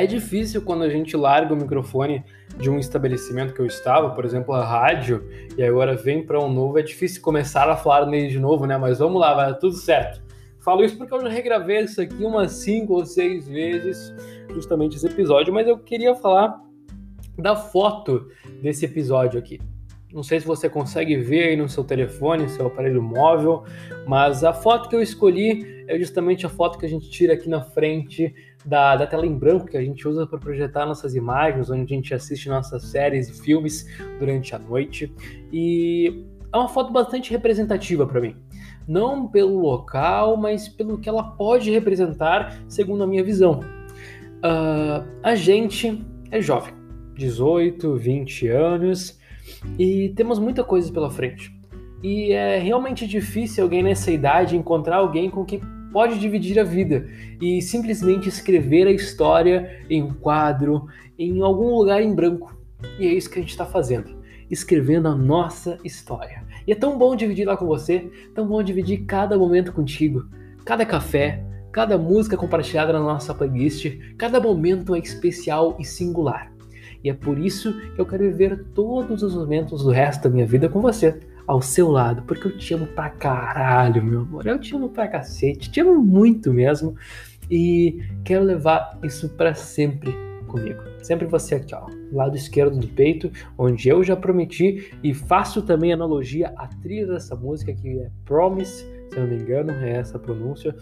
É difícil quando a gente larga o microfone de um estabelecimento que eu estava, por exemplo, a rádio, e agora vem para um novo, é difícil começar a falar nele de novo, né? Mas vamos lá, vai tudo certo. Falo isso porque eu já regravei isso aqui umas cinco ou seis vezes, justamente esse episódio, mas eu queria falar da foto desse episódio aqui. Não sei se você consegue ver aí no seu telefone, seu aparelho móvel, mas a foto que eu escolhi é justamente a foto que a gente tira aqui na frente da, da tela em branco que a gente usa para projetar nossas imagens, onde a gente assiste nossas séries e filmes durante a noite. E é uma foto bastante representativa para mim. Não pelo local, mas pelo que ela pode representar, segundo a minha visão. Uh, a gente é jovem, 18, 20 anos e temos muita coisa pela frente. E é realmente difícil alguém nessa idade encontrar alguém com quem pode dividir a vida e simplesmente escrever a história em um quadro, em algum lugar em branco. E é isso que a gente está fazendo, escrevendo a nossa história. E é tão bom dividir lá com você, tão bom dividir cada momento contigo, cada café, cada música compartilhada na nossa playlist, cada momento é especial e singular. E é por isso que eu quero viver todos os momentos do resto da minha vida com você, ao seu lado, porque eu te amo pra caralho, meu amor. Eu te amo pra cacete, te amo muito mesmo. E quero levar isso para sempre comigo. Sempre você aqui, ó, lado esquerdo do peito, onde eu já prometi e faço também analogia à trilha dessa música que é Promise, se eu não me engano, é essa pronúncia,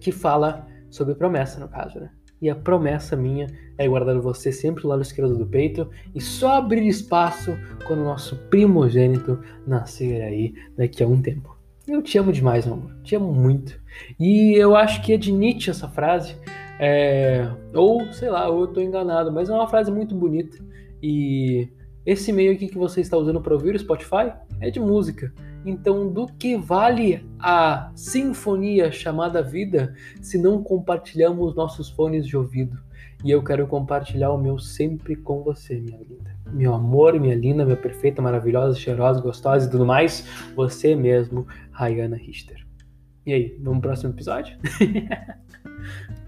que fala sobre promessa no caso, né? E a promessa minha é guardar você sempre do lado esquerdo do peito e só abrir espaço quando o nosso primogênito nascer aí daqui a um tempo. Eu te amo demais, meu amor. Te amo muito. E eu acho que é de Nietzsche essa frase. É... Ou, sei lá, ou eu tô enganado, mas é uma frase muito bonita. E esse meio aqui que você está usando para ouvir o Spotify é de música. Então, do que vale a sinfonia chamada vida se não compartilhamos nossos fones de ouvido? E eu quero compartilhar o meu sempre com você, minha linda. Meu amor, minha linda, minha perfeita, maravilhosa, cheirosa, gostosa e tudo mais. Você mesmo, Rayana Richter. E aí, vamos pro próximo episódio?